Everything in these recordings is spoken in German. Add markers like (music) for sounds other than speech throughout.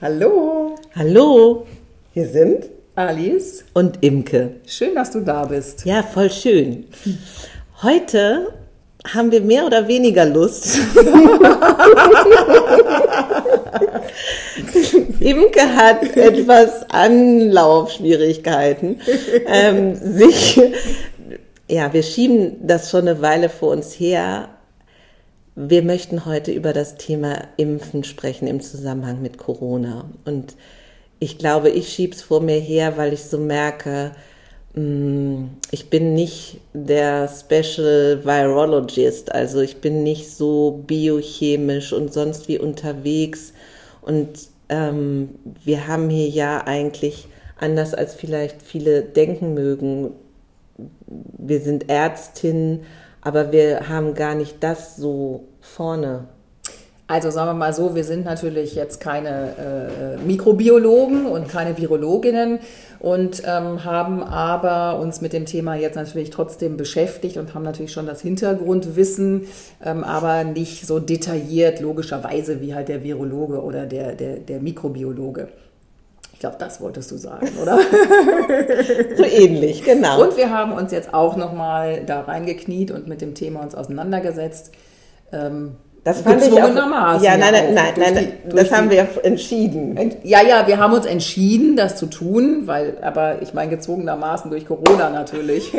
Hallo, Hallo hier sind Alice und Imke. Schön, dass du da bist. Ja, voll schön. Heute haben wir mehr oder weniger Lust. (laughs) Imke hat etwas Anlaufschwierigkeiten. Ähm, sich, ja, wir schieben das schon eine Weile vor uns her. Wir möchten heute über das Thema Impfen sprechen im Zusammenhang mit Corona. Und ich glaube, ich schieb's vor mir her, weil ich so merke, mm, ich bin nicht der Special Virologist, also ich bin nicht so biochemisch und sonst wie unterwegs. Und ähm, wir haben hier ja eigentlich, anders als vielleicht viele denken mögen, wir sind Ärztinnen, aber wir haben gar nicht das so vorne. Also sagen wir mal so, wir sind natürlich jetzt keine äh, Mikrobiologen und keine Virologinnen und ähm, haben aber uns mit dem Thema jetzt natürlich trotzdem beschäftigt und haben natürlich schon das Hintergrundwissen, ähm, aber nicht so detailliert logischerweise wie halt der Virologe oder der, der, der Mikrobiologe. Ich glaube, das wolltest du sagen, oder? (laughs) so ähnlich, genau. Und wir haben uns jetzt auch nochmal da reingekniet und mit dem Thema uns auseinandergesetzt. Ähm, das fand ich auch, Ja, nein, nein, nein, nein, die, das haben wir entschieden. Ja, ja, wir haben uns entschieden, das zu tun, weil, aber ich meine gezwungenermaßen durch Corona natürlich.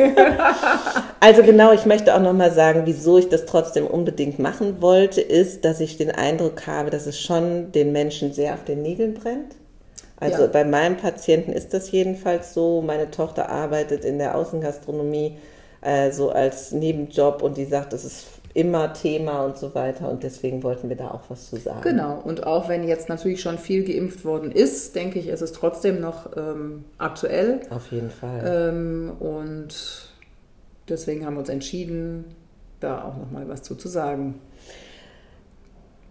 (laughs) also genau, ich möchte auch nochmal sagen, wieso ich das trotzdem unbedingt machen wollte, ist, dass ich den Eindruck habe, dass es schon den Menschen sehr auf den Nägeln brennt. Also ja. bei meinem Patienten ist das jedenfalls so. Meine Tochter arbeitet in der Außengastronomie äh, so als Nebenjob und die sagt, das ist immer Thema und so weiter und deswegen wollten wir da auch was zu sagen. Genau, und auch wenn jetzt natürlich schon viel geimpft worden ist, denke ich, ist es trotzdem noch ähm, aktuell. Auf jeden Fall. Ähm, und deswegen haben wir uns entschieden, da auch nochmal was zu, zu sagen.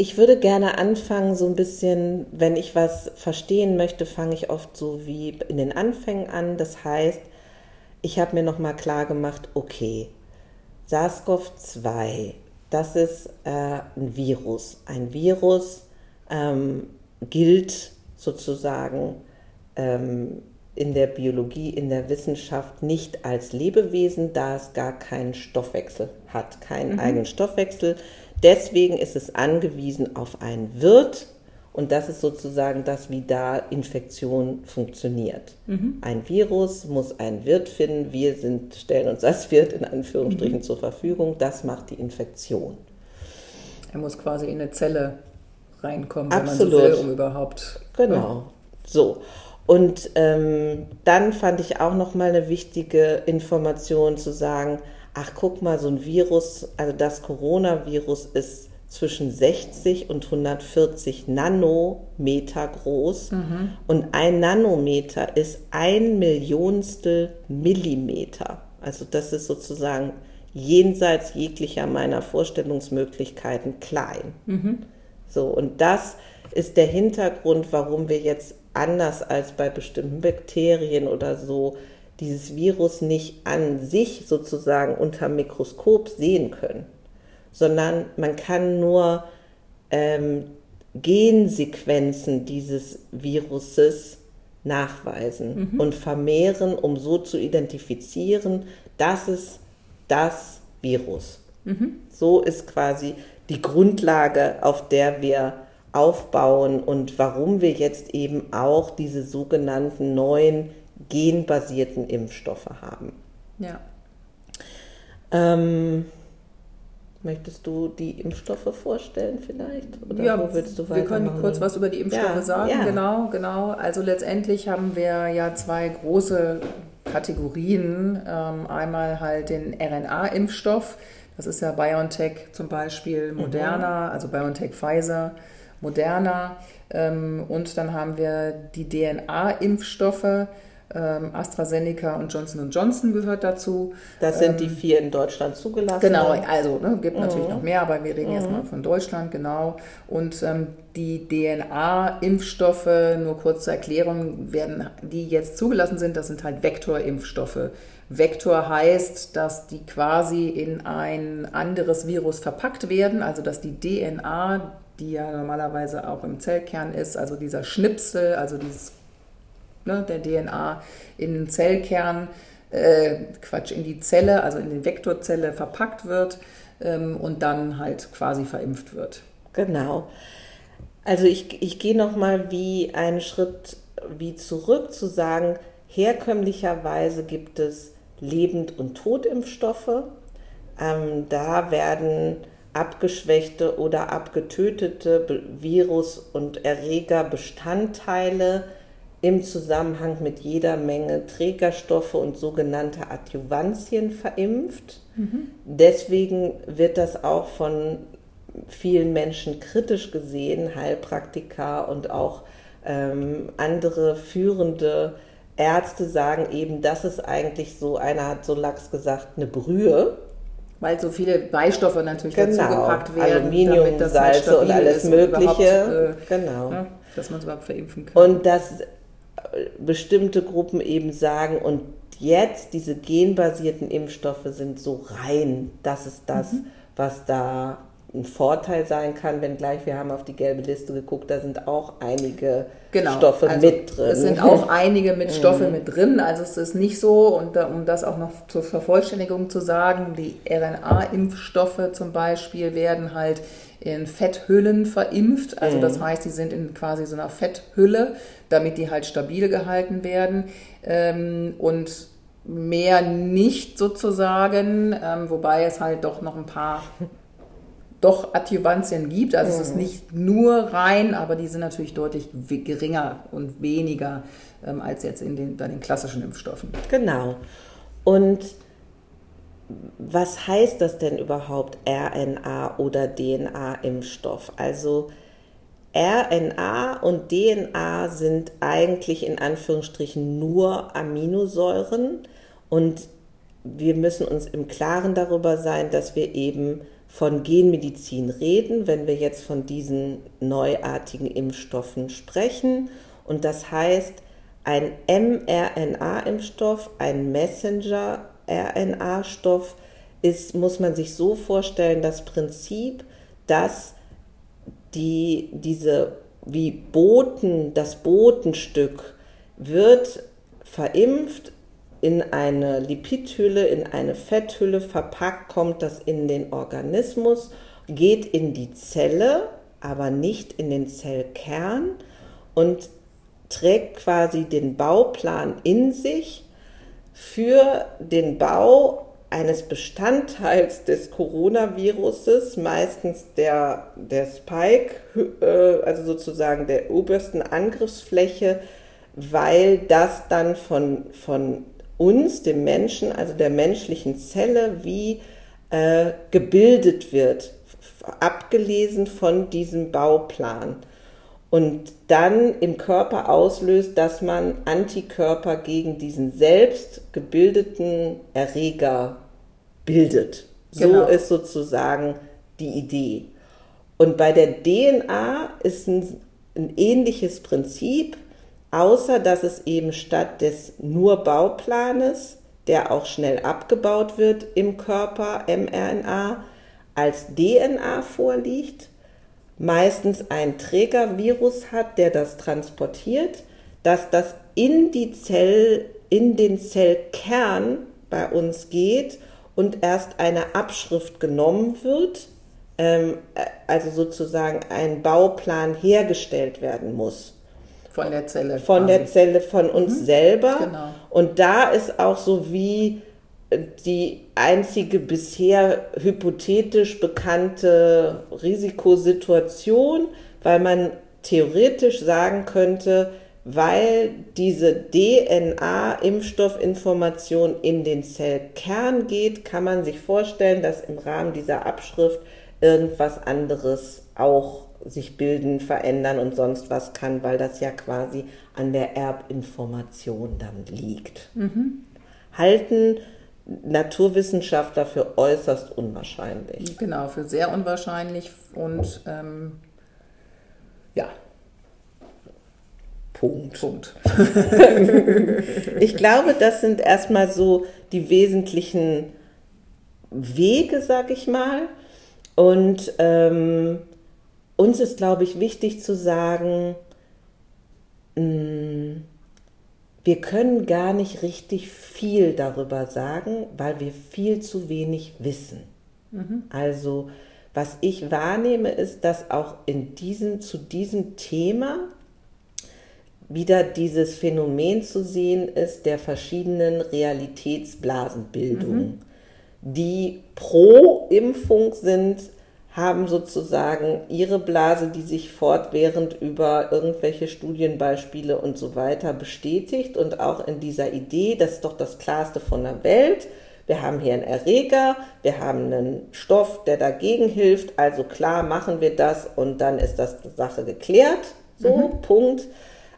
Ich würde gerne anfangen, so ein bisschen, wenn ich was verstehen möchte, fange ich oft so wie in den Anfängen an. Das heißt, ich habe mir nochmal klar gemacht, okay, SARS-CoV-2, das ist äh, ein Virus. Ein Virus ähm, gilt sozusagen ähm, in der Biologie, in der Wissenschaft nicht als Lebewesen, da es gar keinen Stoffwechsel hat, keinen mhm. eigenen Stoffwechsel. Deswegen ist es angewiesen auf einen Wirt, und das ist sozusagen das, wie da Infektion funktioniert. Mhm. Ein Virus muss einen Wirt finden. Wir sind, stellen uns als Wirt in Anführungsstrichen mhm. zur Verfügung. Das macht die Infektion. Er muss quasi in eine Zelle reinkommen, Absolut. wenn man so will, um überhaupt. Genau. So. Und ähm, dann fand ich auch noch mal eine wichtige Information zu sagen, ach guck mal, so ein Virus, also das Coronavirus ist zwischen 60 und 140 Nanometer groß. Mhm. Und ein Nanometer ist ein Millionstel Millimeter. Also das ist sozusagen jenseits jeglicher meiner Vorstellungsmöglichkeiten klein. Mhm. So, und das ist der Hintergrund, warum wir jetzt anders als bei bestimmten Bakterien oder so dieses Virus nicht an sich sozusagen unter Mikroskop sehen können sondern man kann nur ähm, Gensequenzen dieses Viruses nachweisen mhm. und vermehren, um so zu identifizieren, das ist das Virus. Mhm. So ist quasi die Grundlage, auf der wir aufbauen und warum wir jetzt eben auch diese sogenannten neuen genbasierten Impfstoffe haben. Ja. Ähm, Möchtest du die Impfstoffe vorstellen vielleicht? Oder ja, wo willst du wir können kurz was über die Impfstoffe ja, sagen. Ja. Genau, genau. Also letztendlich haben wir ja zwei große Kategorien. Ähm, einmal halt den RNA-Impfstoff. Das ist ja BioNTech zum Beispiel, mhm. Moderna, mhm. also BioNTech Pfizer, Moderna. Ähm, und dann haben wir die DNA-Impfstoffe. Ähm, AstraZeneca und Johnson Johnson gehört dazu. Das sind ähm, die vier in Deutschland zugelassen. Genau, also ne, gibt mhm. natürlich noch mehr, aber wir reden mhm. jetzt mal von Deutschland, genau. Und ähm, die DNA-Impfstoffe, nur kurz zur Erklärung, werden, die jetzt zugelassen sind, das sind halt Vektorimpfstoffe. Vektor heißt, dass die quasi in ein anderes Virus verpackt werden, also dass die DNA die ja normalerweise auch im Zellkern ist, also dieser Schnipsel, also dieses ne, der DNA in den Zellkern, äh, Quatsch, in die Zelle, also in die Vektorzelle verpackt wird ähm, und dann halt quasi verimpft wird. Genau. Also ich, ich gehe nochmal wie einen Schritt wie zurück zu sagen, herkömmlicherweise gibt es Lebend- und Totimpfstoffe. Ähm, da werden abgeschwächte oder abgetötete Virus- und Erregerbestandteile im Zusammenhang mit jeder Menge Trägerstoffe und sogenannte Adjuvantien verimpft. Mhm. Deswegen wird das auch von vielen Menschen kritisch gesehen, Heilpraktiker und auch ähm, andere führende Ärzte sagen eben, das ist eigentlich so, einer hat so lax gesagt, eine Brühe. Weil so viele Beistoffe natürlich genau. dazu gepackt werden. Aluminium, das halt Salze und alles Mögliche. Äh, genau. Ja, dass man es überhaupt verimpfen kann. Und dass bestimmte Gruppen eben sagen, und jetzt diese genbasierten Impfstoffe sind so rein, das ist das, mhm. was da ein Vorteil sein kann, wenngleich wir haben auf die gelbe Liste geguckt, da sind auch einige genau, Stoffe also mit drin. Es sind auch (laughs) einige mit Stoffe mhm. mit drin, also es ist nicht so, und um das auch noch zur Vervollständigung zu sagen, die RNA-Impfstoffe zum Beispiel werden halt in Fetthüllen verimpft, also mhm. das heißt, die sind in quasi so einer Fetthülle, damit die halt stabil gehalten werden ähm, und mehr nicht sozusagen, ähm, wobei es halt doch noch ein paar (laughs) doch Adjuvantien gibt. Also mhm. es ist mhm. nicht nur rein, aber die sind natürlich deutlich geringer und weniger ähm, als jetzt in den, bei den klassischen Impfstoffen. Genau. Und was heißt das denn überhaupt RNA oder DNA-Impfstoff? Also RNA und DNA sind eigentlich in Anführungsstrichen nur Aminosäuren und wir müssen uns im Klaren darüber sein, dass wir eben von Genmedizin reden, wenn wir jetzt von diesen neuartigen Impfstoffen sprechen. Und das heißt, ein mRNA-Impfstoff, ein Messenger-RNA-Stoff ist, muss man sich so vorstellen, das Prinzip, dass die, diese, wie Boten, das Botenstück wird verimpft in eine Lipidhülle, in eine Fetthülle verpackt, kommt das in den Organismus, geht in die Zelle, aber nicht in den Zellkern und trägt quasi den Bauplan in sich für den Bau eines Bestandteils des Coronaviruses, meistens der, der Spike, äh, also sozusagen der obersten Angriffsfläche, weil das dann von, von uns, dem Menschen, also der menschlichen Zelle, wie äh, gebildet wird, abgelesen von diesem Bauplan. Und dann im Körper auslöst, dass man Antikörper gegen diesen selbst gebildeten Erreger bildet. Genau. So ist sozusagen die Idee. Und bei der DNA ist ein, ein ähnliches Prinzip außer dass es eben statt des nur Bauplanes, der auch schnell abgebaut wird im Körper, mRNA, als DNA vorliegt, meistens ein Trägervirus hat, der das transportiert, dass das in die Zell, in den Zellkern bei uns geht und erst eine Abschrift genommen wird, ähm, also sozusagen ein Bauplan hergestellt werden muss. Von der Zelle. Von quasi. der Zelle, von uns mhm. selber. Genau. Und da ist auch so wie die einzige bisher hypothetisch bekannte Risikosituation, weil man theoretisch sagen könnte, weil diese DNA-Impfstoffinformation in den Zellkern geht, kann man sich vorstellen, dass im Rahmen dieser Abschrift irgendwas anderes auch sich bilden, verändern und sonst was kann, weil das ja quasi an der Erbinformation dann liegt. Mhm. Halten Naturwissenschaftler für äußerst unwahrscheinlich. Genau, für sehr unwahrscheinlich und ähm, ja. Punkt. Punkt. (laughs) ich glaube, das sind erstmal so die wesentlichen Wege, sag ich mal. Und ähm, uns ist, glaube ich, wichtig zu sagen, mm, wir können gar nicht richtig viel darüber sagen, weil wir viel zu wenig wissen. Mhm. Also was ich wahrnehme, ist, dass auch in diesem, zu diesem Thema wieder dieses Phänomen zu sehen ist der verschiedenen Realitätsblasenbildungen, mhm. die pro Impfung sind, haben sozusagen ihre Blase, die sich fortwährend über irgendwelche Studienbeispiele und so weiter bestätigt und auch in dieser Idee, das ist doch das Klarste von der Welt. Wir haben hier einen Erreger, wir haben einen Stoff, der dagegen hilft, also klar machen wir das und dann ist das Sache geklärt. So, mhm. Punkt.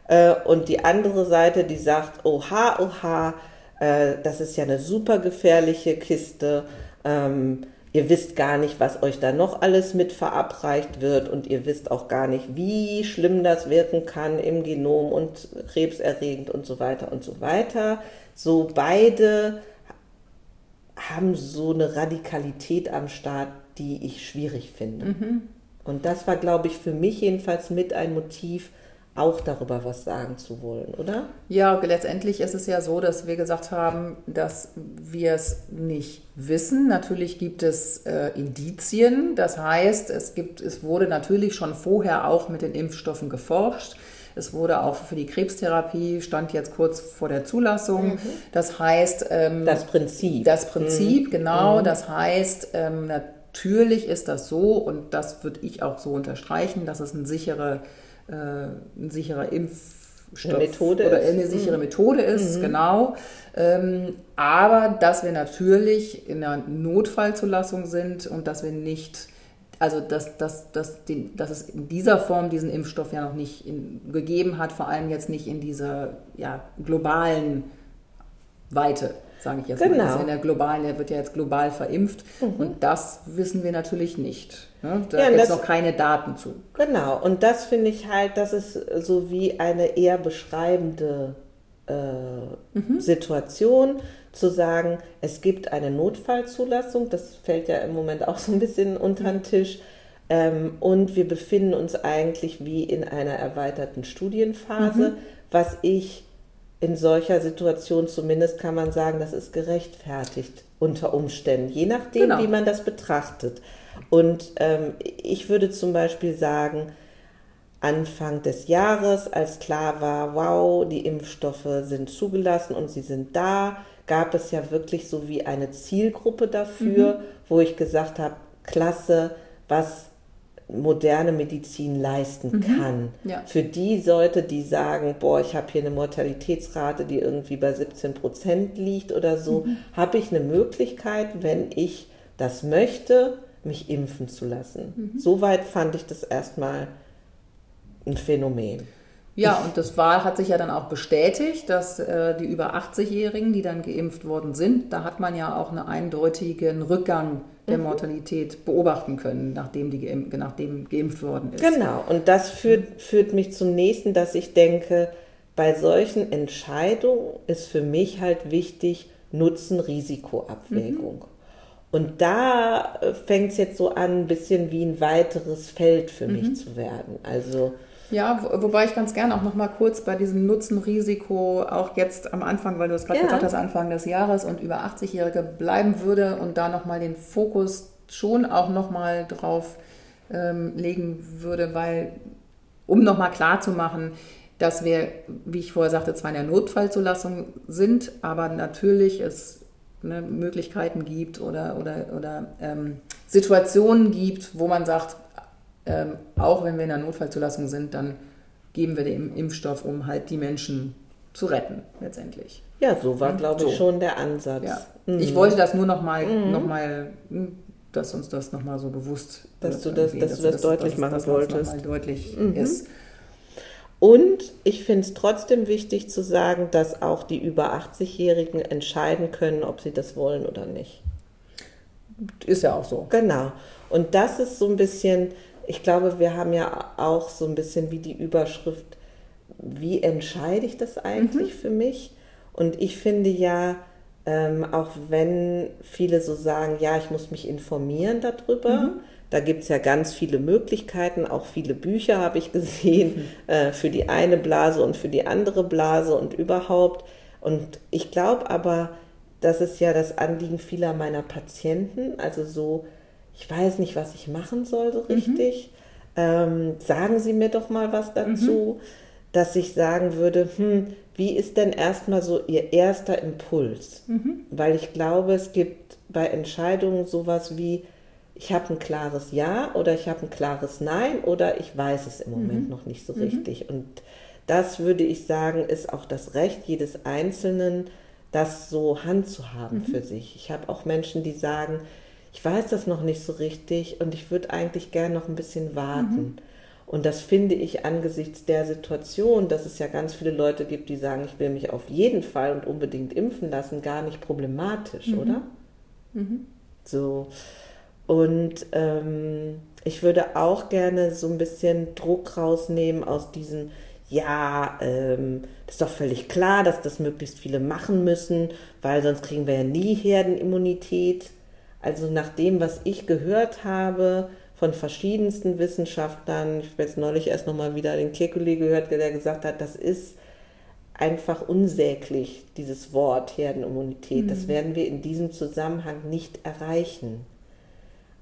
Äh, und die andere Seite, die sagt, oha, oha, äh, das ist ja eine super gefährliche Kiste. Ähm, ihr wisst gar nicht, was euch da noch alles mit verabreicht wird und ihr wisst auch gar nicht, wie schlimm das wirken kann im Genom und krebserregend und so weiter und so weiter. So beide haben so eine Radikalität am Start, die ich schwierig finde. Mhm. Und das war, glaube ich, für mich jedenfalls mit ein Motiv, auch darüber was sagen zu wollen, oder? Ja, letztendlich ist es ja so, dass wir gesagt haben, dass wir es nicht wissen. Natürlich gibt es äh, Indizien. Das heißt, es, gibt, es wurde natürlich schon vorher auch mit den Impfstoffen geforscht. Es wurde auch für die Krebstherapie, stand jetzt kurz vor der Zulassung. Mhm. Das heißt. Ähm, das Prinzip. Das Prinzip, mhm. genau. Mhm. Das heißt, ähm, natürlich ist das so, und das würde ich auch so unterstreichen, dass es eine sichere äh, ein sicherer Impfstoff eine Methode oder eine sichere mhm. Methode ist, mhm. genau. Ähm, aber dass wir natürlich in einer Notfallzulassung sind und dass wir nicht also dass, dass, dass, den, dass es in dieser Form diesen Impfstoff ja noch nicht in, gegeben hat, vor allem jetzt nicht in dieser ja, globalen Weite sage ich jetzt genau. mal. Also in der globalen, der wird ja jetzt global verimpft mhm. und das wissen wir natürlich nicht. Ne? Da ja, gibt es noch keine Daten zu. Genau, und das finde ich halt, das ist so wie eine eher beschreibende äh, mhm. Situation, zu sagen, es gibt eine Notfallzulassung, das fällt ja im Moment auch so ein bisschen unter den Tisch. Ähm, und wir befinden uns eigentlich wie in einer erweiterten Studienphase, mhm. was ich in solcher Situation zumindest kann man sagen, das ist gerechtfertigt unter Umständen, je nachdem, genau. wie man das betrachtet. Und ähm, ich würde zum Beispiel sagen, Anfang des Jahres, als klar war, wow, die Impfstoffe sind zugelassen und sie sind da, gab es ja wirklich so wie eine Zielgruppe dafür, mhm. wo ich gesagt habe, klasse, was moderne Medizin leisten mhm. kann. Ja. Für die Leute, die sagen, boah, ich habe hier eine Mortalitätsrate, die irgendwie bei 17 Prozent liegt oder so, mhm. habe ich eine Möglichkeit, wenn ich das möchte, mich impfen zu lassen. Mhm. Soweit fand ich das erstmal ein Phänomen. Ja, und das war, hat sich ja dann auch bestätigt, dass äh, die über 80-Jährigen, die dann geimpft worden sind, da hat man ja auch einen eindeutigen Rückgang der mhm. Mortalität beobachten können, nachdem, die geimpft, nachdem geimpft worden ist. Genau, und das führt, führt mich zum nächsten, dass ich denke, bei solchen Entscheidungen ist für mich halt wichtig Nutzen-Risiko-Abwägung. Mhm. Und da äh, fängt es jetzt so an, ein bisschen wie ein weiteres Feld für mhm. mich zu werden. Also ja, wobei ich ganz gerne auch noch mal kurz bei diesem Nutzen-Risiko auch jetzt am Anfang, weil du es gerade ja. gesagt hast, Anfang des Jahres und über 80-Jährige bleiben würde und da noch mal den Fokus schon auch noch mal drauf ähm, legen würde, weil um noch mal klar zu machen, dass wir, wie ich vorher sagte, zwar in der Notfallzulassung sind, aber natürlich es ne, Möglichkeiten gibt oder, oder, oder ähm, Situationen gibt, wo man sagt, ähm, auch wenn wir in der Notfallzulassung sind, dann geben wir den Impfstoff, um halt die Menschen zu retten, letztendlich. Ja, so war, glaube ich, schon der Ansatz. Ja. Mhm. Ich wollte das nur nochmal, mhm. noch mal, hm, dass uns das nochmal so bewusst dass du das, dass, dass du das, das deutlich dass, machen dass wolltest. Deutlich mhm. ist. Und ich finde es trotzdem wichtig zu sagen, dass auch die über 80-Jährigen entscheiden können, ob sie das wollen oder nicht. Ist ja auch so. Genau. Und das ist so ein bisschen, ich glaube, wir haben ja auch so ein bisschen wie die Überschrift, wie entscheide ich das eigentlich mhm. für mich? Und ich finde ja, ähm, auch wenn viele so sagen, ja, ich muss mich informieren darüber, mhm. Da gibt es ja ganz viele Möglichkeiten, auch viele Bücher habe ich gesehen, mhm. äh, für die eine Blase und für die andere Blase und überhaupt. Und ich glaube aber, das ist ja das Anliegen vieler meiner Patienten, also so, ich weiß nicht, was ich machen soll so mhm. richtig. Mhm. Ähm, sagen Sie mir doch mal was dazu, mhm. dass ich sagen würde, hm, wie ist denn erstmal so Ihr erster Impuls? Mhm. Weil ich glaube, es gibt bei Entscheidungen sowas wie, ich habe ein klares Ja oder ich habe ein klares Nein oder ich weiß es im Moment mhm. noch nicht so mhm. richtig. Und das würde ich sagen, ist auch das Recht jedes Einzelnen, das so handzuhaben mhm. für sich. Ich habe auch Menschen, die sagen, ich weiß das noch nicht so richtig und ich würde eigentlich gern noch ein bisschen warten. Mhm. Und das finde ich angesichts der Situation, dass es ja ganz viele Leute gibt, die sagen, ich will mich auf jeden Fall und unbedingt impfen lassen, gar nicht problematisch, mhm. oder? Mhm. So. Und ähm, ich würde auch gerne so ein bisschen Druck rausnehmen aus diesen, ja, ähm, das ist doch völlig klar, dass das möglichst viele machen müssen, weil sonst kriegen wir ja nie Herdenimmunität. Also nach dem, was ich gehört habe von verschiedensten Wissenschaftlern, ich habe jetzt neulich erst nochmal wieder den Kekulé gehört, der gesagt hat, das ist einfach unsäglich, dieses Wort Herdenimmunität. Mhm. Das werden wir in diesem Zusammenhang nicht erreichen.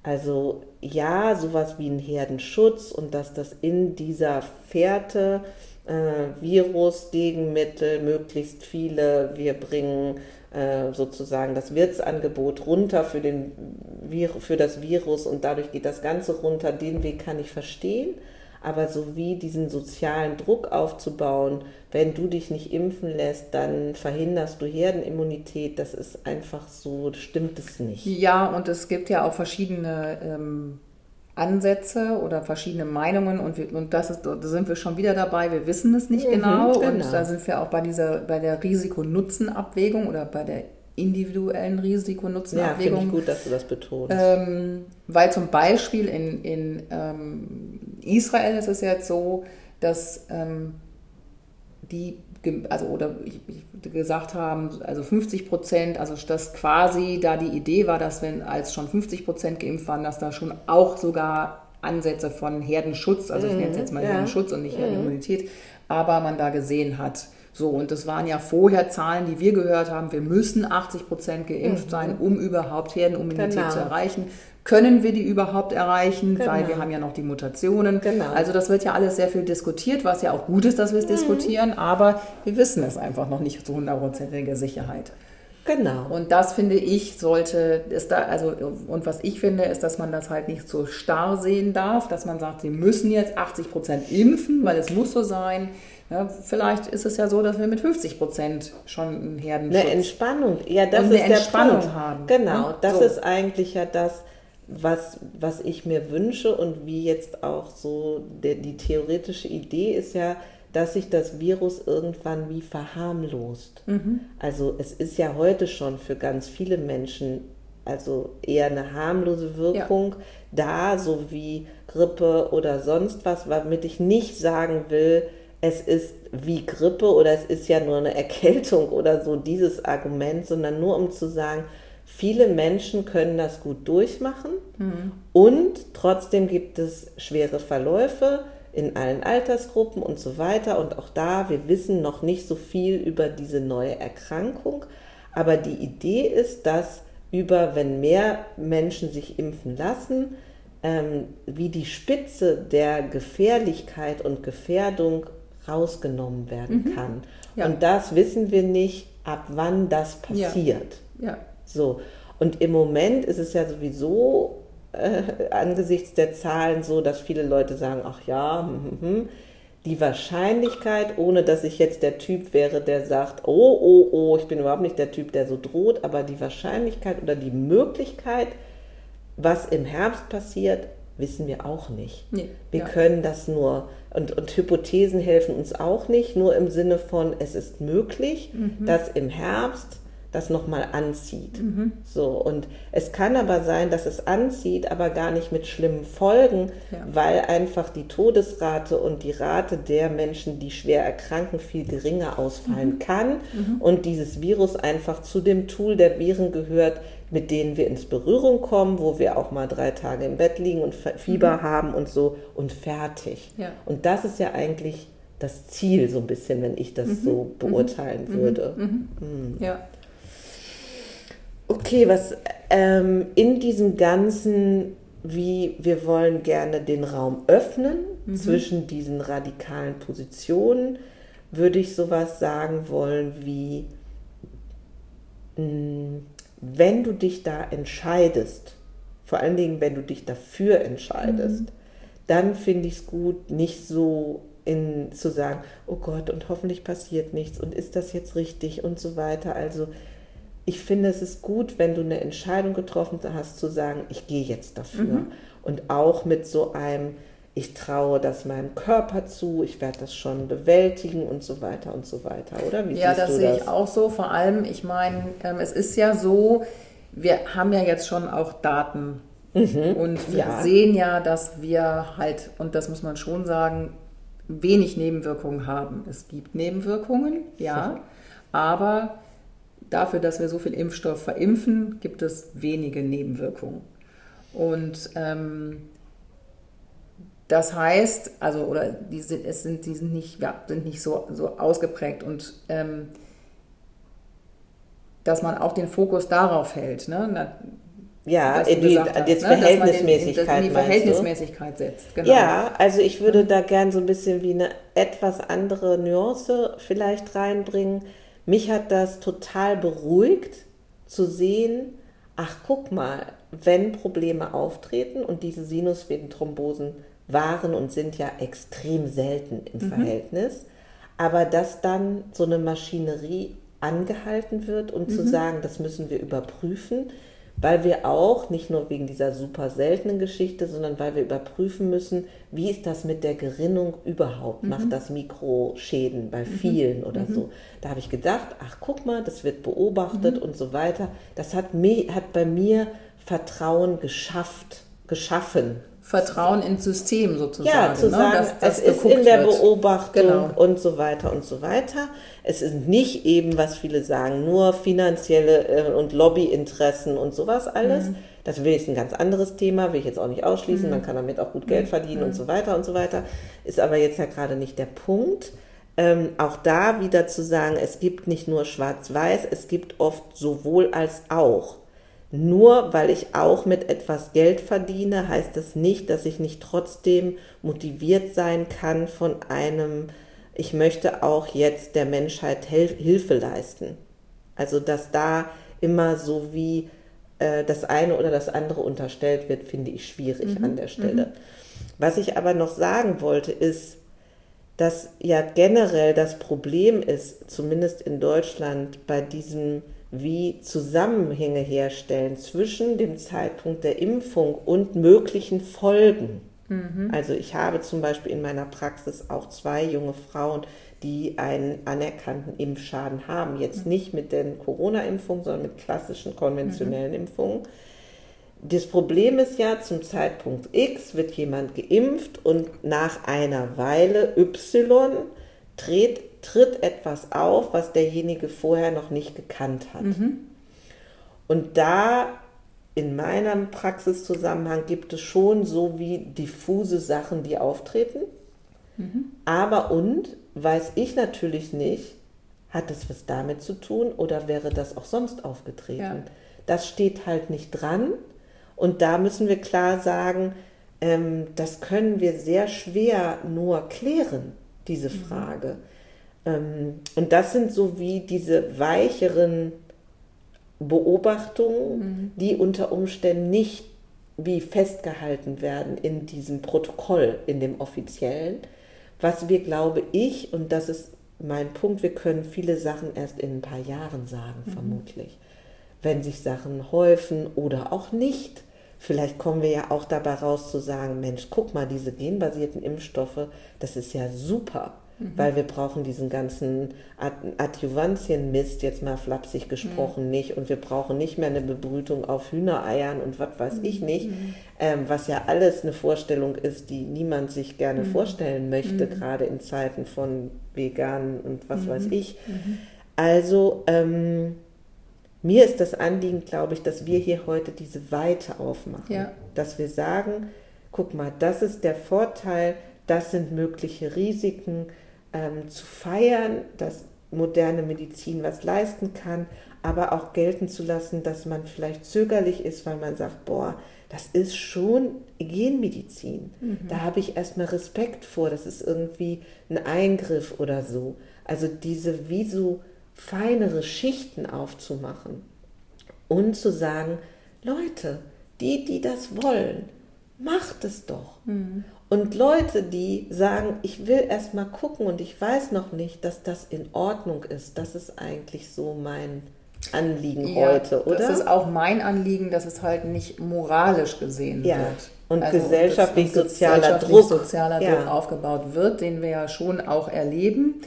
Also ja, sowas wie ein Herdenschutz und dass das in dieser Fährte äh, Virus, Gegenmittel, möglichst viele, wir bringen äh, sozusagen das Wirtsangebot runter für, den für das Virus und dadurch geht das Ganze runter. Den Weg kann ich verstehen aber so wie diesen sozialen Druck aufzubauen, wenn du dich nicht impfen lässt, dann verhinderst du Herdenimmunität, das ist einfach so, stimmt es nicht. Ja, und es gibt ja auch verschiedene ähm, Ansätze oder verschiedene Meinungen und, wir, und das ist, da sind wir schon wieder dabei, wir wissen es nicht mhm, genau, genau, und da sind wir auch bei dieser, bei der Risiko-Nutzen-Abwägung oder bei der individuellen Risikonutzenabwägung. Ja, finde ich gut, dass du das betonst. Ähm, weil zum Beispiel in, in ähm, Israel ist es jetzt so, dass ähm, die, also oder ich, ich gesagt haben, also 50 Prozent, also dass quasi da die Idee war, dass wenn als schon 50 Prozent geimpft waren, dass da schon auch sogar Ansätze von Herdenschutz, also ich nenne es jetzt mal mhm, ja. Herdenschutz und nicht mhm. Herdenimmunität, aber man da gesehen hat. So, und das waren ja vorher Zahlen, die wir gehört haben, wir müssen 80 Prozent geimpft mhm. sein, um überhaupt Herdenimmunität genau. zu erreichen. Können wir die überhaupt erreichen? Genau. Weil wir haben ja noch die Mutationen. Genau. Also das wird ja alles sehr viel diskutiert, was ja auch gut ist, dass wir es mhm. diskutieren, aber wir wissen es einfach noch nicht zu hundertprozentiger Sicherheit. Genau. Und das finde ich sollte, ist da, also, und was ich finde, ist, dass man das halt nicht so starr sehen darf, dass man sagt, wir müssen jetzt 80 Prozent impfen, weil es muss so sein. Ja, vielleicht ist es ja so, dass wir mit 50 Prozent schon einen Herdenschutz eine Entspannung, ja, das ist der Punkt. haben. Genau, das so. ist eigentlich ja das, was, was ich mir wünsche und wie jetzt auch so der, die theoretische Idee ist ja, dass sich das Virus irgendwann wie verharmlost. Mhm. Also es ist ja heute schon für ganz viele Menschen also eher eine harmlose Wirkung ja. da, so wie Grippe oder sonst was, womit ich nicht sagen will, es ist wie Grippe oder es ist ja nur eine Erkältung oder so dieses Argument, sondern nur um zu sagen, viele Menschen können das gut durchmachen mhm. und trotzdem gibt es schwere Verläufe in allen Altersgruppen und so weiter. Und auch da, wir wissen noch nicht so viel über diese neue Erkrankung, aber die Idee ist, dass über, wenn mehr Menschen sich impfen lassen, ähm, wie die Spitze der Gefährlichkeit und Gefährdung rausgenommen werden mhm. kann. Ja. Und das wissen wir nicht, ab wann das passiert. Ja. ja. So. Und im Moment ist es ja sowieso äh, angesichts der Zahlen so, dass viele Leute sagen, ach ja, hm, hm, hm. die Wahrscheinlichkeit, ohne dass ich jetzt der Typ wäre, der sagt, oh, oh, oh, ich bin überhaupt nicht der Typ, der so droht, aber die Wahrscheinlichkeit oder die Möglichkeit, was im Herbst passiert, wissen wir auch nicht. Nee, wir ja. können das nur, und, und Hypothesen helfen uns auch nicht, nur im Sinne von, es ist möglich, mhm. dass im Herbst das nochmal anzieht. Mhm. So, und es kann aber sein, dass es anzieht, aber gar nicht mit schlimmen Folgen, ja. weil einfach die Todesrate und die Rate der Menschen, die schwer erkranken, viel geringer ausfallen mhm. kann mhm. und dieses Virus einfach zu dem Tool der Viren gehört, mit denen wir ins Berührung kommen, wo wir auch mal drei Tage im Bett liegen und Fieber mhm. haben und so und fertig. Ja. Und das ist ja eigentlich das Ziel so ein bisschen, wenn ich das mhm. so beurteilen mhm. würde. Mhm. Ja. Okay, was ähm, in diesem ganzen, wie wir wollen gerne den Raum öffnen mhm. zwischen diesen radikalen Positionen, würde ich sowas sagen wollen wie, mh, mm, wenn du dich da entscheidest, vor allen Dingen, wenn du dich dafür entscheidest, mhm. dann finde ich es gut, nicht so in, zu sagen, oh Gott, und hoffentlich passiert nichts und ist das jetzt richtig und so weiter. Also ich finde, es ist gut, wenn du eine Entscheidung getroffen hast, zu sagen, ich gehe jetzt dafür. Mhm. Und auch mit so einem, ich traue das meinem Körper zu, ich werde das schon bewältigen und so weiter und so weiter, oder? Wie ja, das sehe ich auch so. Vor allem, ich meine, ähm, es ist ja so, wir haben ja jetzt schon auch Daten. Mhm. Und wir ja. sehen ja, dass wir halt, und das muss man schon sagen, wenig Nebenwirkungen haben. Es gibt Nebenwirkungen, ja, aber dafür, dass wir so viel Impfstoff verimpfen, gibt es wenige Nebenwirkungen. Und ähm, das heißt, also, oder die sind, es sind, die sind nicht, ja, sind nicht so, so ausgeprägt und ähm, dass man auch den Fokus darauf hält. Ne? Ja, in die, hast, jetzt ne? Verhältnismäßigkeit. In, in, die Verhältnismäßigkeit setzt, genau. Ja, also ich würde da gern so ein bisschen wie eine etwas andere Nuance vielleicht reinbringen mich hat das total beruhigt zu sehen, ach guck mal, wenn Probleme auftreten und diese Sinusvenenthrombosen waren und sind ja extrem selten im mhm. Verhältnis, aber dass dann so eine Maschinerie angehalten wird und um mhm. zu sagen, das müssen wir überprüfen, weil wir auch, nicht nur wegen dieser super seltenen Geschichte, sondern weil wir überprüfen müssen, wie ist das mit der Gerinnung überhaupt? Mhm. Macht das Mikroschäden bei mhm. vielen oder mhm. so? Da habe ich gedacht, ach guck mal, das wird beobachtet mhm. und so weiter. Das hat, mir, hat bei mir Vertrauen geschafft, geschaffen. Vertrauen ins System sozusagen. Ja, zu ne? sagen, dass, dass es ist in der wird. Beobachtung genau. und so weiter und so weiter. Es ist nicht eben, was viele sagen, nur finanzielle äh, und Lobbyinteressen und sowas alles. Mhm. Das will ich ein ganz anderes Thema, will ich jetzt auch nicht ausschließen. Mhm. Man kann damit auch gut Geld mhm. verdienen mhm. und so weiter und so weiter. Ist aber jetzt ja gerade nicht der Punkt. Ähm, auch da wieder zu sagen, es gibt nicht nur Schwarz-Weiß, es gibt oft sowohl als auch. Nur weil ich auch mit etwas Geld verdiene, heißt das nicht, dass ich nicht trotzdem motiviert sein kann von einem, ich möchte auch jetzt der Menschheit Hilfe leisten. Also dass da immer so wie äh, das eine oder das andere unterstellt wird, finde ich schwierig mhm. an der Stelle. Mhm. Was ich aber noch sagen wollte, ist, dass ja generell das Problem ist, zumindest in Deutschland, bei diesem wie Zusammenhänge herstellen zwischen dem Zeitpunkt der Impfung und möglichen Folgen. Mhm. Also ich habe zum Beispiel in meiner Praxis auch zwei junge Frauen, die einen anerkannten Impfschaden haben. Jetzt mhm. nicht mit den Corona-Impfungen, sondern mit klassischen konventionellen mhm. Impfungen. Das Problem ist ja, zum Zeitpunkt X wird jemand geimpft und nach einer Weile Y dreht tritt etwas auf, was derjenige vorher noch nicht gekannt hat. Mhm. Und da in meinem Praxiszusammenhang gibt es schon so wie diffuse Sachen, die auftreten. Mhm. Aber und weiß ich natürlich nicht, hat das was damit zu tun oder wäre das auch sonst aufgetreten? Ja. Das steht halt nicht dran. Und da müssen wir klar sagen, ähm, das können wir sehr schwer nur klären, diese mhm. Frage. Mhm. Ähm, und das sind so wie diese weicheren Beobachtungen, mhm. die unter Umständen nicht wie festgehalten werden in diesem Protokoll, in dem offiziellen. Was wir, glaube ich, und das ist mein Punkt, wir können viele Sachen erst in ein paar Jahren sagen, mhm. vermutlich. Wenn sich Sachen häufen oder auch nicht. Vielleicht kommen wir ja auch dabei raus zu sagen, Mensch, guck mal, diese genbasierten Impfstoffe, das ist ja super mhm. weil wir brauchen diesen ganzen Ad Adjuvantienmist, jetzt mal flapsig gesprochen, mhm. nicht. Und wir brauchen nicht mehr eine Bebrütung auf Hühnereiern und was weiß ich mhm. nicht, mhm. ähm, was ja alles eine Vorstellung ist, die niemand sich gerne mhm. vorstellen möchte, gerade in Zeiten von Veganen und was weiß ich. Also, ähm, mir ist das Anliegen, glaube ich, dass wir hier heute diese Weite aufmachen. Ja. Dass wir sagen, guck mal, das ist der Vorteil, das sind mögliche Risiken, ähm, zu feiern, dass moderne Medizin was leisten kann, aber auch gelten zu lassen, dass man vielleicht zögerlich ist, weil man sagt, boah, das ist schon Genmedizin. Mhm. Da habe ich erstmal Respekt vor, das ist irgendwie ein Eingriff oder so. Also diese wie so feinere Schichten aufzumachen und zu sagen, Leute, die, die das wollen, macht es doch. Mhm. Und Leute, die sagen, ich will erst mal gucken und ich weiß noch nicht, dass das in Ordnung ist, das ist eigentlich so mein Anliegen ja, heute, oder? Das ist auch mein Anliegen, dass es halt nicht moralisch gesehen ja. wird. Und also gesellschaftlich sozialer gesellschaftlich Druck, sozialer ja. Druck aufgebaut wird, den wir ja schon auch erleben.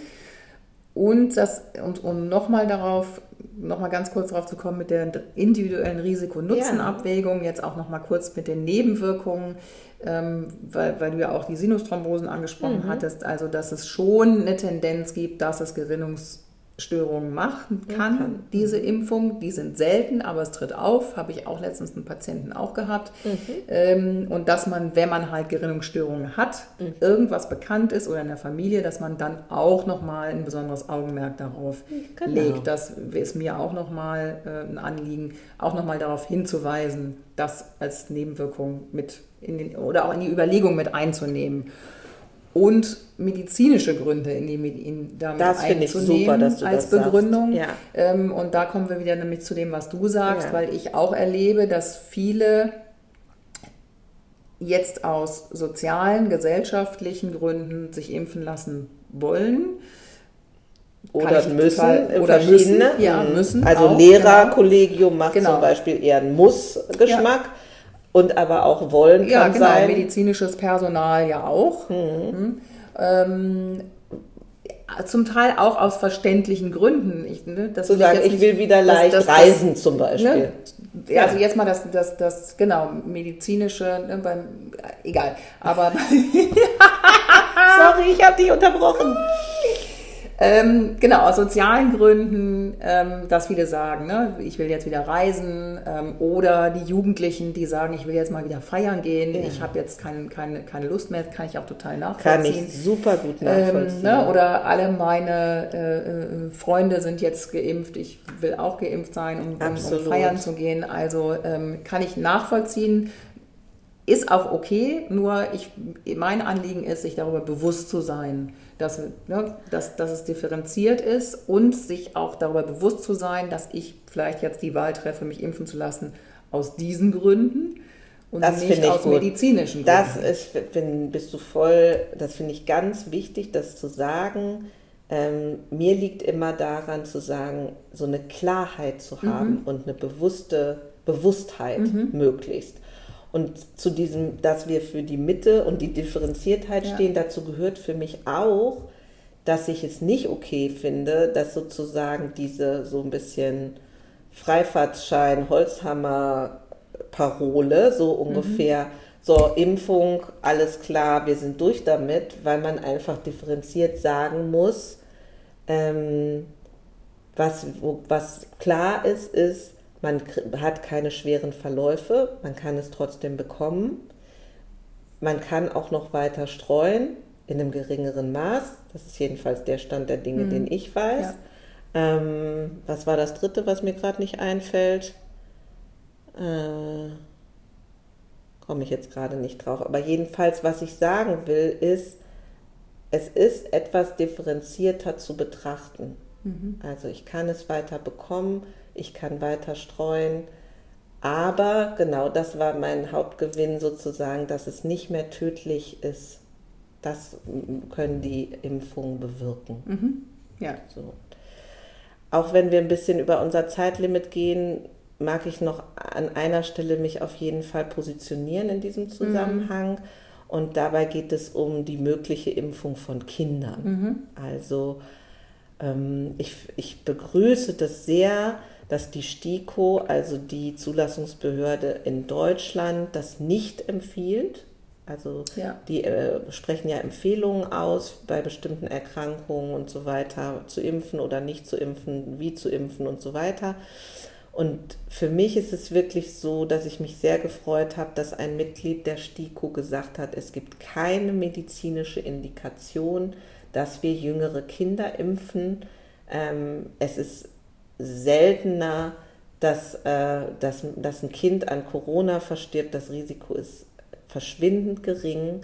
Und das, und um nochmal darauf, nochmal ganz kurz darauf zu kommen mit der individuellen Risiko-Nutzen-Abwägung, jetzt auch nochmal kurz mit den Nebenwirkungen, ähm, weil, weil du ja auch die Sinusthrombosen angesprochen mhm. hattest, also dass es schon eine Tendenz gibt, dass es Gerinnungs Störungen machen kann, kann, diese Impfung. Die sind selten, aber es tritt auf. Habe ich auch letztens einen Patienten auch gehabt. Mhm. Ähm, und dass man, wenn man halt Gerinnungsstörungen hat, mhm. irgendwas bekannt ist oder in der Familie, dass man dann auch nochmal ein besonderes Augenmerk darauf genau. legt. Das ist mir auch nochmal äh, ein Anliegen, auch nochmal darauf hinzuweisen, das als Nebenwirkung mit in den, oder auch in die Überlegung mit einzunehmen und medizinische Gründe in die in, damit das einzunehmen super, als Begründung. Ja. Ähm, und da kommen wir wieder nämlich zu dem, was du sagst, ja. weil ich auch erlebe, dass viele jetzt aus sozialen, gesellschaftlichen Gründen sich impfen lassen wollen. Oder müssen, total, oder müssen, ja, mhm. müssen. Also auch, Lehrerkollegium genau. macht genau. zum Beispiel eher einen Muss-Geschmack. Ja und aber auch wollen kann ja, genau, sein. medizinisches Personal ja auch. Mhm. Mhm. Ähm, zum Teil auch aus verständlichen Gründen. Ich, ne, Zu sagen, ich, ich will wieder leicht das, das, reisen zum Beispiel. Ne? Ja. Also jetzt mal das, das, das genau, medizinische, ne, beim, egal, aber... (laughs) (laughs) Sorry, ich habe dich unterbrochen. Ähm, genau, aus sozialen Gründen, ähm, dass viele sagen, ne, ich will jetzt wieder reisen ähm, oder die Jugendlichen, die sagen, ich will jetzt mal wieder feiern gehen, ja. ich habe jetzt kein, keine, keine Lust mehr, kann ich auch total nachvollziehen. Kann ich super gut ähm, nachvollziehen. Ne, oder alle meine äh, äh, Freunde sind jetzt geimpft, ich will auch geimpft sein, um, um, um feiern zu gehen. Also ähm, kann ich nachvollziehen, ist auch okay, nur ich, mein Anliegen ist, sich darüber bewusst zu sein dass, ne, dass, dass es differenziert ist und sich auch darüber bewusst zu sein, dass ich vielleicht jetzt die Wahl treffe, mich impfen zu lassen aus diesen Gründen und das nicht aus gut. medizinischen Gründen. Das ist, find, bist du voll, das finde ich ganz wichtig, das zu sagen. Ähm, mir liegt immer daran zu sagen, so eine Klarheit zu haben mhm. und eine bewusste Bewusstheit mhm. möglichst. Und zu diesem, dass wir für die Mitte und die Differenziertheit ja. stehen, dazu gehört für mich auch, dass ich es nicht okay finde, dass sozusagen diese so ein bisschen Freifahrtschein, Holzhammer Parole, so ungefähr, mhm. so Impfung, alles klar, wir sind durch damit, weil man einfach differenziert sagen muss, ähm, was, wo, was klar ist, ist, man hat keine schweren Verläufe, man kann es trotzdem bekommen. Man kann auch noch weiter streuen in einem geringeren Maß. Das ist jedenfalls der Stand der Dinge, mhm. den ich weiß. Ja. Ähm, was war das dritte, was mir gerade nicht einfällt? Äh, Komme ich jetzt gerade nicht drauf. Aber jedenfalls, was ich sagen will, ist, es ist etwas differenzierter zu betrachten. Mhm. Also ich kann es weiter bekommen ich kann weiter streuen. Aber genau das war mein Hauptgewinn sozusagen, dass es nicht mehr tödlich ist. Das können die Impfungen bewirken. Mhm. Ja. So. Auch wenn wir ein bisschen über unser Zeitlimit gehen, mag ich noch an einer Stelle mich auf jeden Fall positionieren in diesem Zusammenhang. Mhm. Und dabei geht es um die mögliche Impfung von Kindern. Mhm. Also ich, ich begrüße das sehr, dass die STIKO, also die Zulassungsbehörde in Deutschland, das nicht empfiehlt. Also ja. die äh, sprechen ja Empfehlungen aus, bei bestimmten Erkrankungen und so weiter zu impfen oder nicht zu impfen, wie zu impfen und so weiter. Und für mich ist es wirklich so, dass ich mich sehr gefreut habe, dass ein Mitglied der STIKO gesagt hat, es gibt keine medizinische Indikation, dass wir jüngere Kinder impfen. Ähm, es ist seltener, dass, äh, dass, dass ein Kind an Corona verstirbt. Das Risiko ist verschwindend gering.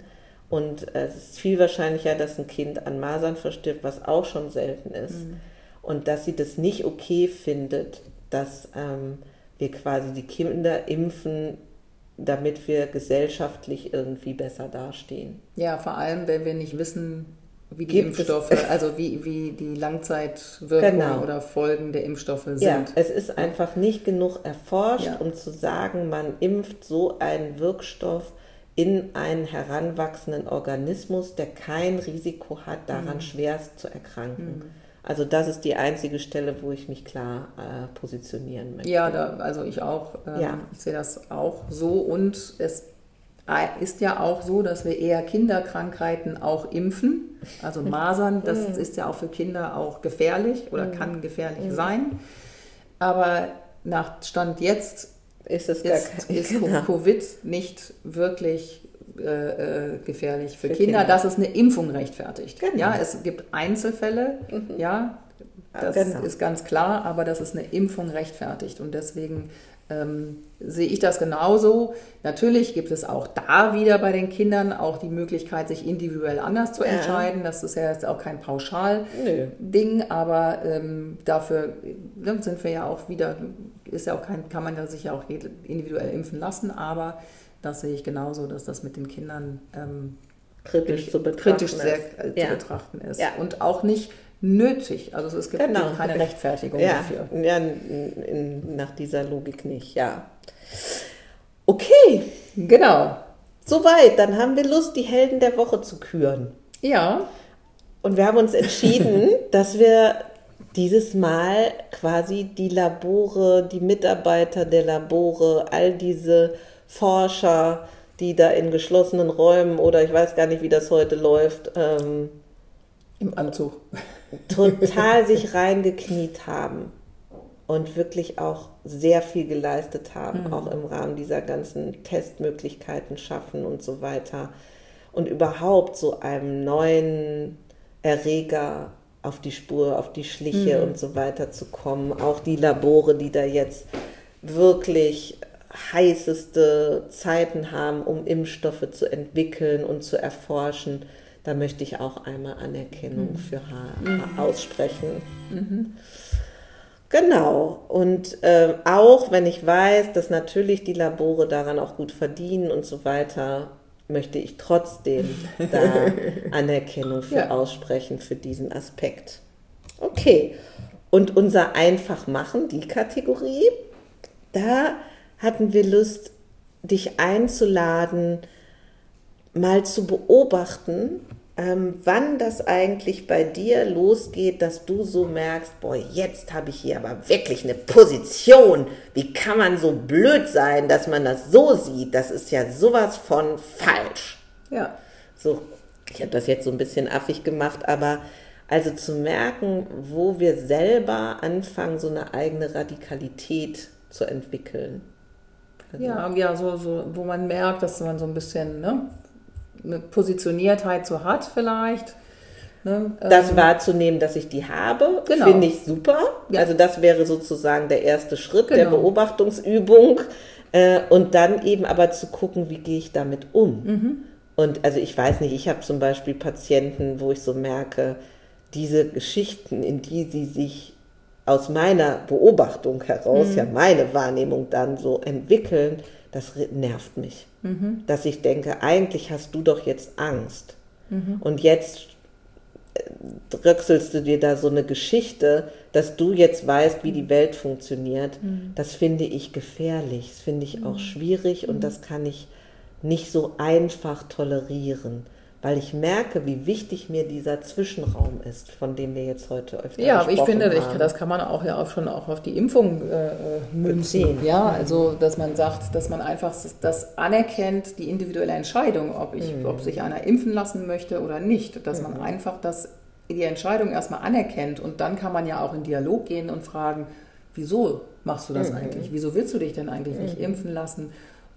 Und äh, es ist viel wahrscheinlicher, dass ein Kind an Masern verstirbt, was auch schon selten ist. Mhm. Und dass sie das nicht okay findet, dass ähm, wir quasi die Kinder impfen, damit wir gesellschaftlich irgendwie besser dastehen. Ja, vor allem, wenn wir nicht wissen, wie die Impfstoffe, es, (laughs) also wie, wie die Langzeitwirkungen genau. oder Folgen der Impfstoffe sind. Ja, es ist einfach nicht genug erforscht, ja. um zu sagen, man impft so einen Wirkstoff in einen heranwachsenden Organismus, der kein Risiko hat, daran mhm. schwerst zu erkranken. Mhm. Also das ist die einzige Stelle, wo ich mich klar äh, positionieren möchte. Ja, da, also ich auch. Ähm, ja. Ich sehe das auch so und es ist ja auch so, dass wir eher Kinderkrankheiten auch impfen. Also Masern, das mhm. ist ja auch für Kinder auch gefährlich oder mhm. kann gefährlich mhm. sein. Aber nach Stand jetzt ist, es ist, ist genau. Covid nicht wirklich äh, äh, gefährlich für, für Kinder, Kinder, dass es eine Impfung rechtfertigt. Genau. Ja, es gibt Einzelfälle, mhm. ja, das genau. ist ganz klar, aber dass es eine Impfung rechtfertigt. Und deswegen ähm, sehe ich das genauso. Natürlich gibt es auch da wieder bei den Kindern auch die Möglichkeit, sich individuell anders zu entscheiden. Das ist ja jetzt auch kein Pauschal-Ding, aber ähm, dafür ne, sind wir ja auch wieder, ist ja auch kein, kann man sich ja auch individuell impfen lassen, aber das sehe ich genauso, dass das mit den Kindern ähm, kritisch, zu betrachten, kritisch sehr, äh, ja. zu betrachten ist. Ja. Und auch nicht nötig. Also es gibt genau. keine Rechtfertigung ja. dafür. Ja, in, nach dieser Logik nicht, ja. Okay. Genau. Soweit, dann haben wir Lust, die Helden der Woche zu küren. Ja. Und wir haben uns entschieden, (laughs) dass wir dieses Mal quasi die Labore, die Mitarbeiter der Labore, all diese Forscher, die da in geschlossenen Räumen oder ich weiß gar nicht, wie das heute läuft, ähm, im Anzug total sich reingekniet haben und wirklich auch sehr viel geleistet haben, mhm. auch im Rahmen dieser ganzen Testmöglichkeiten schaffen und so weiter. Und überhaupt so einem neuen Erreger auf die Spur, auf die Schliche mhm. und so weiter zu kommen. Auch die Labore, die da jetzt wirklich heißeste Zeiten haben, um Impfstoffe zu entwickeln und zu erforschen da möchte ich auch einmal Anerkennung mhm. für H mhm. aussprechen. Mhm. Genau. Und äh, auch wenn ich weiß, dass natürlich die Labore daran auch gut verdienen und so weiter, möchte ich trotzdem (laughs) da Anerkennung für ja. aussprechen für diesen Aspekt. Okay. Und unser Einfachmachen, die Kategorie, da hatten wir Lust, dich einzuladen, mal zu beobachten, ähm, wann das eigentlich bei dir losgeht, dass du so merkst, boah, jetzt habe ich hier aber wirklich eine Position. Wie kann man so blöd sein, dass man das so sieht? Das ist ja sowas von falsch. Ja. So, ich habe das jetzt so ein bisschen affig gemacht, aber also zu merken, wo wir selber anfangen, so eine eigene Radikalität zu entwickeln. Also ja, ja, so, so, wo man merkt, dass man so ein bisschen, ne, eine Positioniertheit so hat vielleicht. Ne? Das ähm, wahrzunehmen, dass ich die habe, genau. finde ich super. Ja. Also das wäre sozusagen der erste Schritt genau. der Beobachtungsübung. Äh, und dann eben aber zu gucken, wie gehe ich damit um. Mhm. Und also ich weiß nicht, ich habe zum Beispiel Patienten, wo ich so merke, diese Geschichten, in die sie sich aus meiner Beobachtung heraus, mhm. ja meine Wahrnehmung dann so entwickeln, das nervt mich. Mhm. Dass ich denke, eigentlich hast du doch jetzt Angst. Mhm. Und jetzt äh, dröckselst du dir da so eine Geschichte, dass du jetzt weißt, wie die Welt funktioniert. Mhm. Das finde ich gefährlich, das finde ich auch mhm. schwierig und mhm. das kann ich nicht so einfach tolerieren weil ich merke, wie wichtig mir dieser Zwischenraum ist, von dem wir jetzt heute öfter Ja, aber ich finde, ich, das kann man auch ja auch schon auch auf die Impfung äh, münzen. Ja, also dass man sagt, dass man einfach das anerkennt, die individuelle Entscheidung, ob ich, mhm. ob sich einer impfen lassen möchte oder nicht, dass mhm. man einfach das die Entscheidung erstmal anerkennt und dann kann man ja auch in Dialog gehen und fragen, wieso machst du das mhm. eigentlich? Wieso willst du dich denn eigentlich nicht mhm. impfen lassen?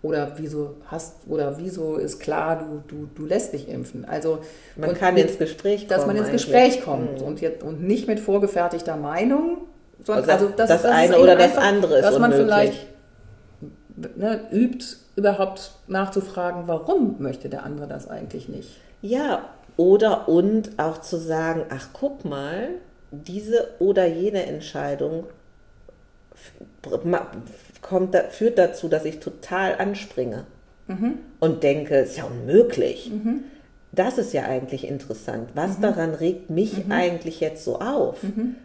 Oder wieso hast oder wieso ist klar, du, du, du lässt dich impfen. Also man kann mit, ins Gespräch kommen. Dass man ins Gespräch kommt mhm. und, jetzt, und nicht mit vorgefertigter Meinung, sondern also, also das, das, das eine oder das andere ist Dass man vielleicht ne, übt, überhaupt nachzufragen, warum möchte der andere das eigentlich nicht. Ja, oder und auch zu sagen, ach guck mal, diese oder jene Entscheidung kommt, führt dazu, dass ich total anspringe mhm. und denke, es ist ja unmöglich. Mhm. Das ist ja eigentlich interessant. Was mhm. daran regt mich mhm. eigentlich jetzt so auf? Mhm.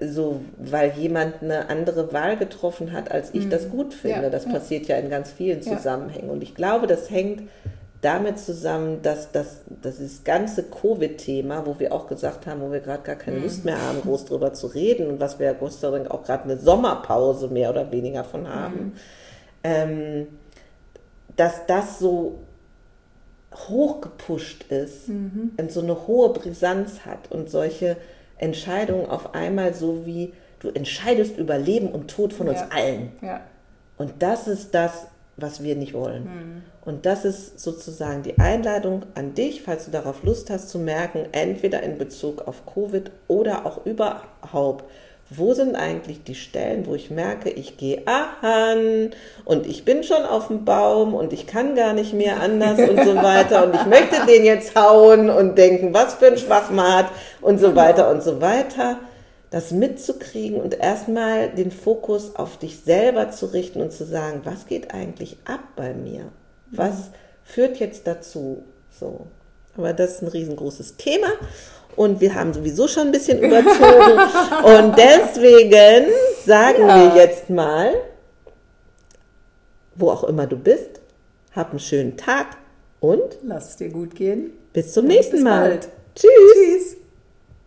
So, weil jemand eine andere Wahl getroffen hat, als ich das mhm. gut finde. Ja, das ja. passiert ja in ganz vielen Zusammenhängen. Und ich glaube, das hängt damit zusammen, dass das, das ist ganze Covid-Thema, wo wir auch gesagt haben, wo wir gerade gar keine Lust mehr haben, groß drüber zu reden und was wir Gott sei Dank auch gerade eine Sommerpause mehr oder weniger von haben, mhm. ähm, dass das so hochgepusht ist mhm. und so eine hohe Brisanz hat und solche Entscheidungen auf einmal so wie du entscheidest über Leben und Tod von ja. uns allen. Ja. Und das ist das, was wir nicht wollen. Mhm. Und das ist sozusagen die Einladung an dich, falls du darauf Lust hast, zu merken, entweder in Bezug auf Covid oder auch überhaupt, wo sind eigentlich die Stellen, wo ich merke, ich gehe an und ich bin schon auf dem Baum und ich kann gar nicht mehr anders und so weiter. Und ich möchte den jetzt hauen und denken, was für ein Schwachmat und so weiter und so weiter. Das mitzukriegen und erstmal den Fokus auf dich selber zu richten und zu sagen, was geht eigentlich ab bei mir? Was führt jetzt dazu? So. Aber das ist ein riesengroßes Thema und wir haben sowieso schon ein bisschen überzogen (laughs) und deswegen sagen ja. wir jetzt mal, wo auch immer du bist, hab einen schönen Tag und lass es dir gut gehen. Bis zum nächsten bis Mal. Bald. Tschüss. Tschüss.